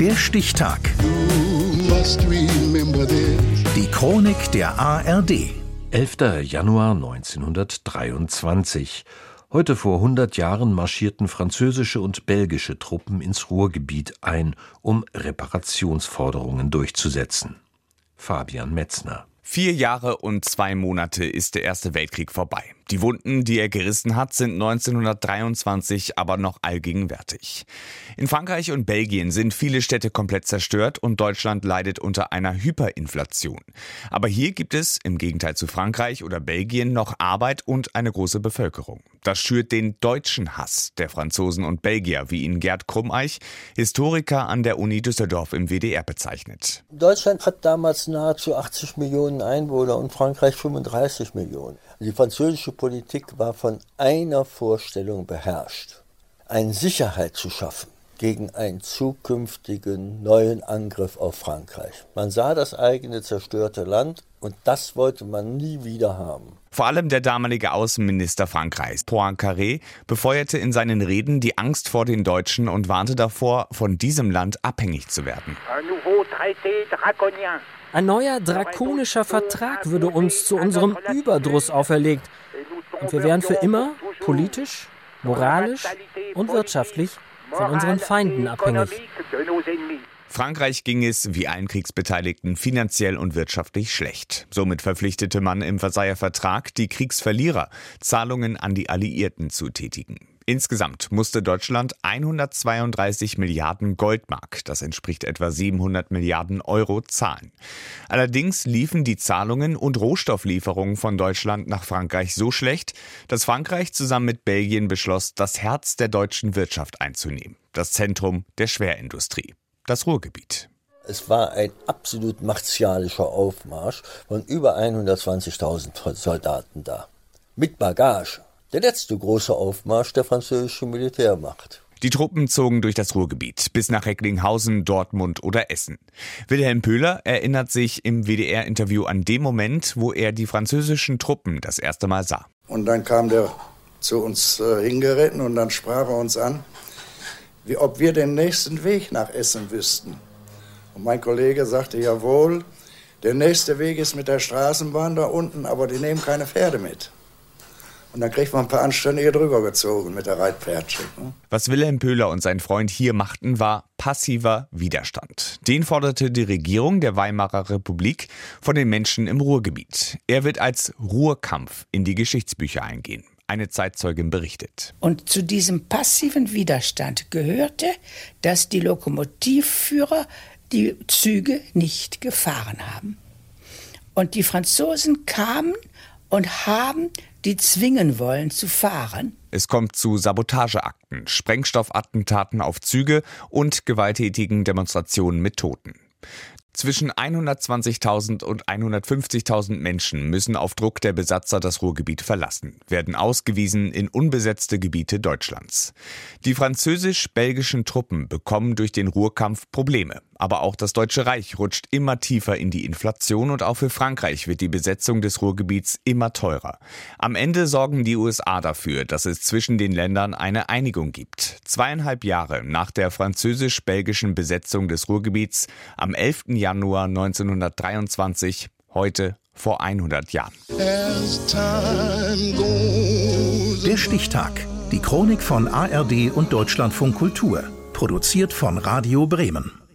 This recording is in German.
Der Stichtag. Die Chronik der ARD. 11. Januar 1923. Heute vor 100 Jahren marschierten französische und belgische Truppen ins Ruhrgebiet ein, um Reparationsforderungen durchzusetzen. Fabian Metzner. Vier Jahre und zwei Monate ist der Erste Weltkrieg vorbei. Die Wunden, die er gerissen hat, sind 1923 aber noch allgegenwärtig. In Frankreich und Belgien sind viele Städte komplett zerstört und Deutschland leidet unter einer Hyperinflation. Aber hier gibt es, im Gegenteil zu Frankreich oder Belgien, noch Arbeit und eine große Bevölkerung. Das schürt den deutschen Hass der Franzosen und Belgier, wie ihn Gerd Krummeich, Historiker an der Uni Düsseldorf im WDR bezeichnet. Deutschland hat damals nahezu 80 Millionen Einwohner und Frankreich 35 Millionen. Die französische Politik war von einer Vorstellung beherrscht, eine Sicherheit zu schaffen gegen einen zukünftigen neuen Angriff auf Frankreich. Man sah das eigene zerstörte Land und das wollte man nie wieder haben. Vor allem der damalige Außenminister Frankreichs, Poincaré, befeuerte in seinen Reden die Angst vor den Deutschen und warnte davor, von diesem Land abhängig zu werden. Ein neuer drakonischer Vertrag würde uns zu unserem Überdruss auferlegt. Und wir wären für immer politisch, moralisch und wirtschaftlich von unseren Feinden abhängig. Frankreich ging es, wie allen Kriegsbeteiligten, finanziell und wirtschaftlich schlecht. Somit verpflichtete man im Versailler Vertrag die Kriegsverlierer, Zahlungen an die Alliierten zu tätigen. Insgesamt musste Deutschland 132 Milliarden Goldmark, das entspricht etwa 700 Milliarden Euro, zahlen. Allerdings liefen die Zahlungen und Rohstofflieferungen von Deutschland nach Frankreich so schlecht, dass Frankreich zusammen mit Belgien beschloss, das Herz der deutschen Wirtschaft einzunehmen, das Zentrum der Schwerindustrie, das Ruhrgebiet. Es war ein absolut martialischer Aufmarsch von über 120.000 Soldaten da. Mit Bagage. Der letzte große Aufmarsch der französischen Militärmacht. Die Truppen zogen durch das Ruhrgebiet bis nach Recklinghausen, Dortmund oder Essen. Wilhelm Pöhler erinnert sich im WDR-Interview an den Moment, wo er die französischen Truppen das erste Mal sah. Und dann kam der zu uns äh, hingeritten und dann sprach er uns an, wie ob wir den nächsten Weg nach Essen wüssten. Und mein Kollege sagte, jawohl, der nächste Weg ist mit der Straßenbahn da unten, aber die nehmen keine Pferde mit. Und dann kriegt man ein paar Anständige drüber gezogen mit der Reitpferdchen. Ne? Was Wilhelm Pöhler und sein Freund hier machten, war passiver Widerstand. Den forderte die Regierung der Weimarer Republik von den Menschen im Ruhrgebiet. Er wird als Ruhrkampf in die Geschichtsbücher eingehen. Eine Zeitzeugin berichtet. Und zu diesem passiven Widerstand gehörte, dass die Lokomotivführer die Züge nicht gefahren haben. Und die Franzosen kamen und haben die zwingen wollen zu fahren. Es kommt zu Sabotageakten, Sprengstoffattentaten auf Züge und gewalttätigen Demonstrationen mit Toten. Zwischen 120.000 und 150.000 Menschen müssen auf Druck der Besatzer das Ruhrgebiet verlassen, werden ausgewiesen in unbesetzte Gebiete Deutschlands. Die französisch-belgischen Truppen bekommen durch den Ruhrkampf Probleme. Aber auch das Deutsche Reich rutscht immer tiefer in die Inflation und auch für Frankreich wird die Besetzung des Ruhrgebiets immer teurer. Am Ende sorgen die USA dafür, dass es zwischen den Ländern eine Einigung gibt. Zweieinhalb Jahre nach der französisch-belgischen Besetzung des Ruhrgebiets am 11. Januar 1923, heute vor 100 Jahren. Der Stichtag. Die Chronik von ARD und Deutschlandfunk Kultur. Produziert von Radio Bremen.